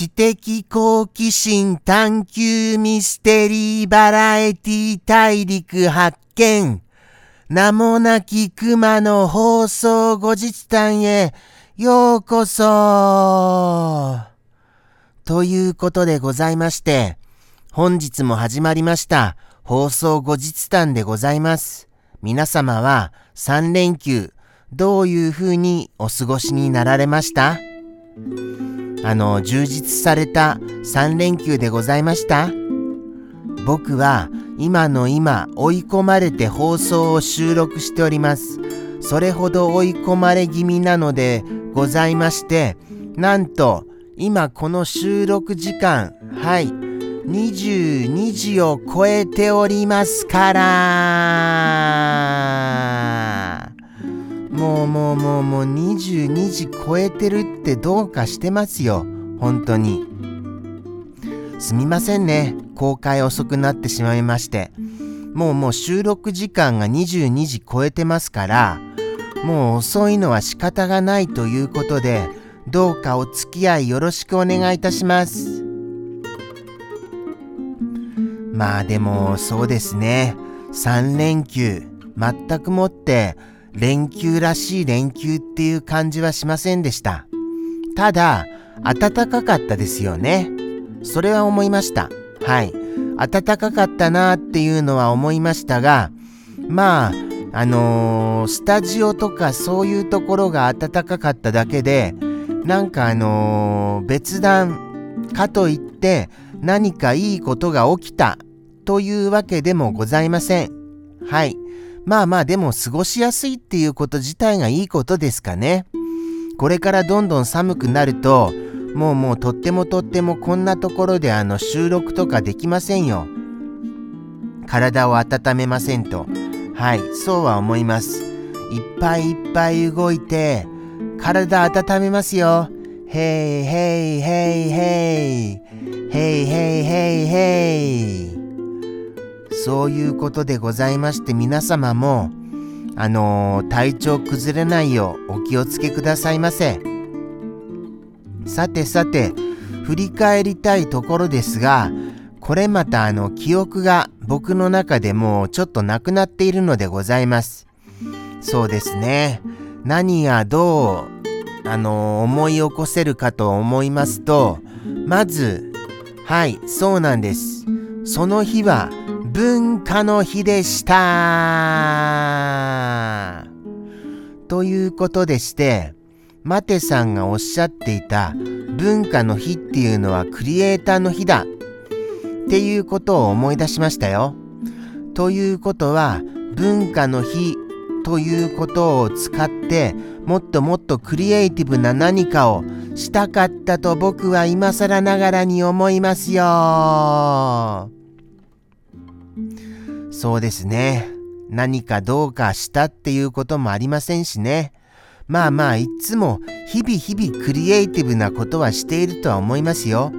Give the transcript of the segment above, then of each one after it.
知的好奇心探求ミステリーバラエティ大陸発見。名もなき熊の放送後日談へようこそということでございまして、本日も始まりました放送後日談でございます。皆様は3連休どういう風にお過ごしになられました？あの、充実された3連休でございました僕は今の今追い込まれて放送を収録しております。それほど追い込まれ気味なのでございまして、なんと今この収録時間、はい、22時を超えておりますから。もうもうもうもう22時超えてるってどうかしてますよ。本当に。すみませんね。公開遅くなってしまいまして。もうもう収録時間が22時超えてますから、もう遅いのは仕方がないということで、どうかお付き合いよろしくお願いいたします。まあでもそうですね。3連休、全くもって連休らしい連休っていう感じはしませんでした。ただ、暖かかったですよね。それは思いました。はい。暖かかったなっていうのは思いましたが、まあ、あのー、スタジオとかそういうところが暖かかっただけで、なんかあのー、別段かといって何かいいことが起きたというわけでもございません。はい。まあまあでも過ごしやすいっていうこと自体がいいことですかね。これからどんどん寒くなると、もうもうとってもとってもこんなところであの収録とかできませんよ。体を温めませんと。はい、そうは思います。いっぱいいっぱい動いて、体温めますよ。へいへいへいへい。へいへいへいへい。そういうことでございまして皆様も、あのー、体調崩れないようお気をつけくださいませ。さてさて、振り返りたいところですが、これまたあの記憶が僕の中でもちょっとなくなっているのでございます。そうですね。何がどう、あの、思い起こせるかと思いますと、まず、はい、そうなんです。その日は文化の日でした。ということでして、マテさんがおっしゃっていた文化の日っていうのはクリエイターの日だっていうことを思い出しましたよ。ということは文化の日ということを使ってもっともっとクリエイティブな何かをしたかったと僕は今更ながらに思いますよ。そうですね。何かどうかしたっていうこともありませんしね。まあまあいつも日々日々クリエイティブなことはしているとは思いますよ。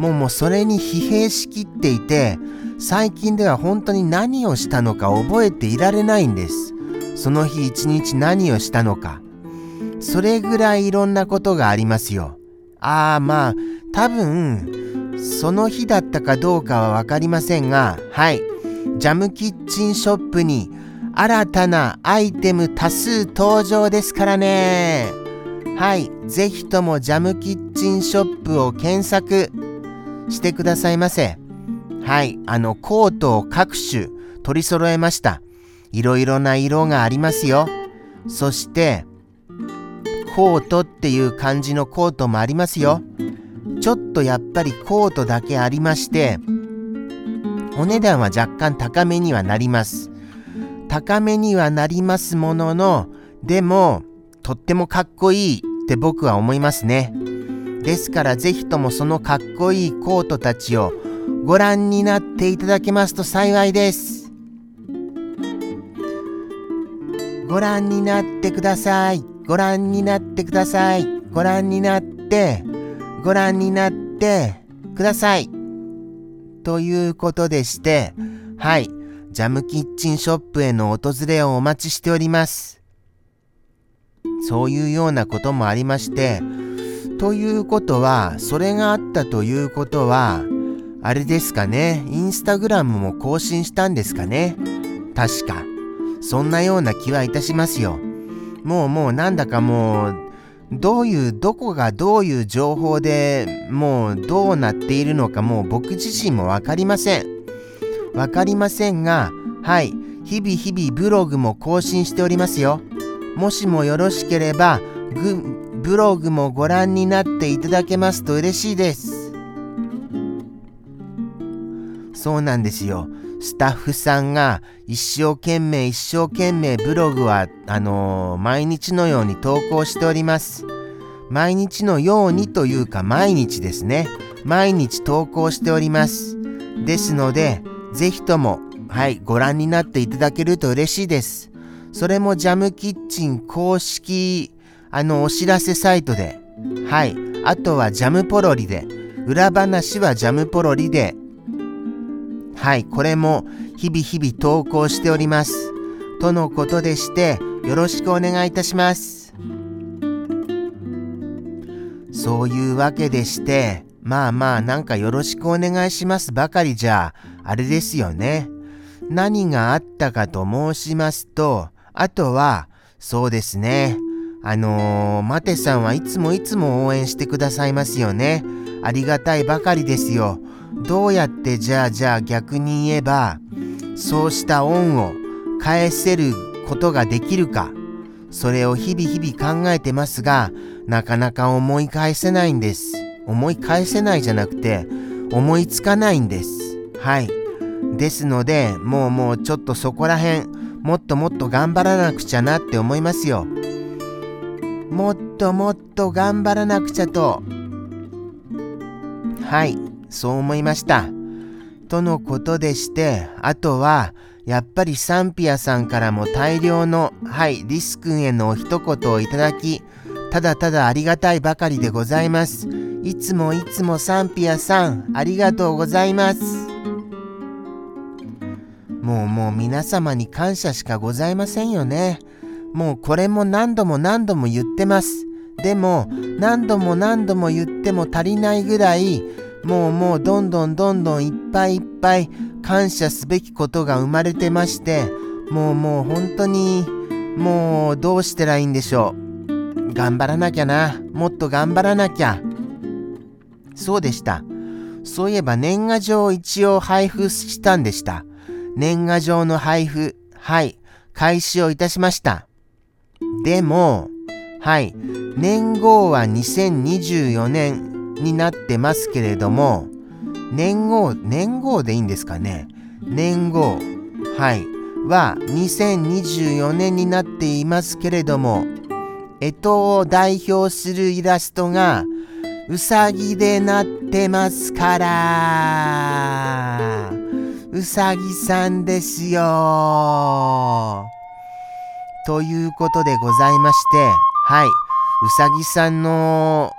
もうもうそれに疲弊しきっていて最近では本当に何をしたのか覚えていられないんです。その日一日何をしたのか。それぐらいいろんなことがありますよ。ああまあ多分その日だったかどうかはわかりませんがはいジャムキッチンショップに新たなアイテム多数登場ですからね。はい、ぜひともジャムキッチンショップを検索してくださいませ。はい、あのコートを各種取り揃えました。いろいろな色がありますよ。そして、コートっていう感じのコートもありますよ。ちょっとやっぱりコートだけありまして、お値段は若干高めにはなります。高めにはなりますものの、でも、とってもかっこいいって僕は思いますね。ですからぜひともそのかっこいいコートたちをご覧になっていただけますと幸いです。ご覧になってください。ご覧になってください。ご覧になって、ご覧になってください。ということでして、はい。ジャムキッチンショップへの訪れをお待ちしております。そういうようなこともありまして、ということは、それがあったということは、あれですかね、インスタグラムも更新したんですかね。確か。そんなような気はいたしますよ。もうもうなんだかもう、どういう、どこがどういう情報でもうどうなっているのかもう僕自身もわかりません。わかりませんが、はい、日々日々ブログも更新しておりますよ。もしもよろしければ、ブログもご覧になっていただけますと嬉しいです。そうなんですよ。スタッフさんが一生懸命一生懸命ブログはあのー、毎日のように投稿しております。毎日のようにというか毎日ですね。毎日投稿しております。ですので、ぜひとも、はい、ご覧になっていただけると嬉しいです。それもジャムキッチン公式あのお知らせサイトで、はい、あとはジャムポロリで、裏話はジャムポロリで、はい、これも日々日々投稿しております。とのことでして、よろしくお願いいたします。そういうわけでして、まあまあなんかよろしくお願いしますばかりじゃ、あれですよね。何があったかと申しますと、あとは、そうですね。あのー、マテさんはいつもいつも応援してくださいますよね。ありがたいばかりですよ。どうやってじゃあじゃあ逆に言えば、そうした恩を返せることができるか。それを日々日々考えてますが、なかなか思い返せないんです。思い返せないじゃなくて、思いつかないんです。はい。ですので、もうもうちょっとそこら辺、もっともっと頑張らなくちゃなって思いますよ。もっともっと頑張らなくちゃと。はい、そう思いました。とのことでして、あとは、やっぱりサンピアさんからも大量の、はい、リス君へのお一言をいただき、ただただありがたいばかりでございます。いつもいつもサンピアさん、ありがとうございます。もうもう皆様に感謝しかございませんよね。もうこれも何度も何度も言ってます。でも何度も何度も言っても足りないぐらいもうもうどんどんどんどんいっぱいいっぱい感謝すべきことが生まれてましてもうもう本当にもうどうしたらいいんでしょう。頑張らなきゃな。もっと頑張らなきゃ。そうでした。そういえば年賀状を一応配布したんでした。年賀状の配布、はい、開始をいたしました。でも、はい、年号は2024年になってますけれども、年号、年号でいいんですかね？年号、はい、は2024年になっていますけれども、干支を代表するイラストがうさぎでなってますから、うさぎさんですよ。ということでございまして、はい、うさぎさんの、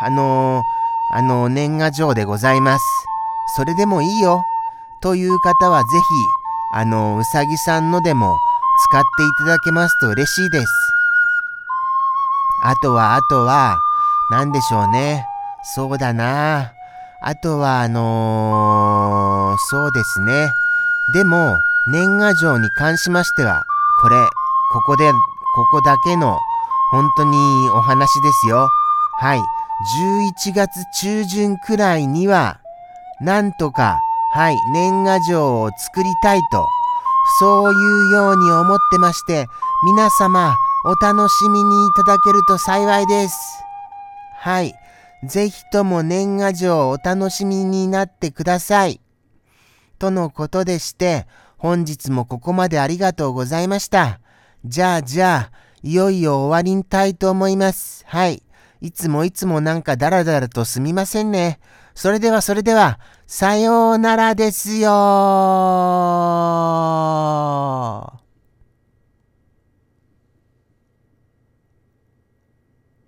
あのあの、年賀状でございます。それでもいいよ。という方はぜひ、あの、うさぎさんのでも使っていただけますと嬉しいです。あとは、あとは、何でしょうね。そうだな。あとは、あのー、そうですね。でも、年賀状に関しましては、これ、ここで、ここだけの本当にお話ですよ。はい。11月中旬くらいには、なんとか、はい、年賀状を作りたいと、そういうように思ってまして、皆様、お楽しみにいただけると幸いです。はい。ぜひとも年賀状をお楽しみになってください。とのことでして、本日もここまでありがとうございました。じゃあじゃあ、いよいよ終わりにたいと思います。はい。いつもいつもなんかダラダラとすみませんね。それではそれでは、さようならですよ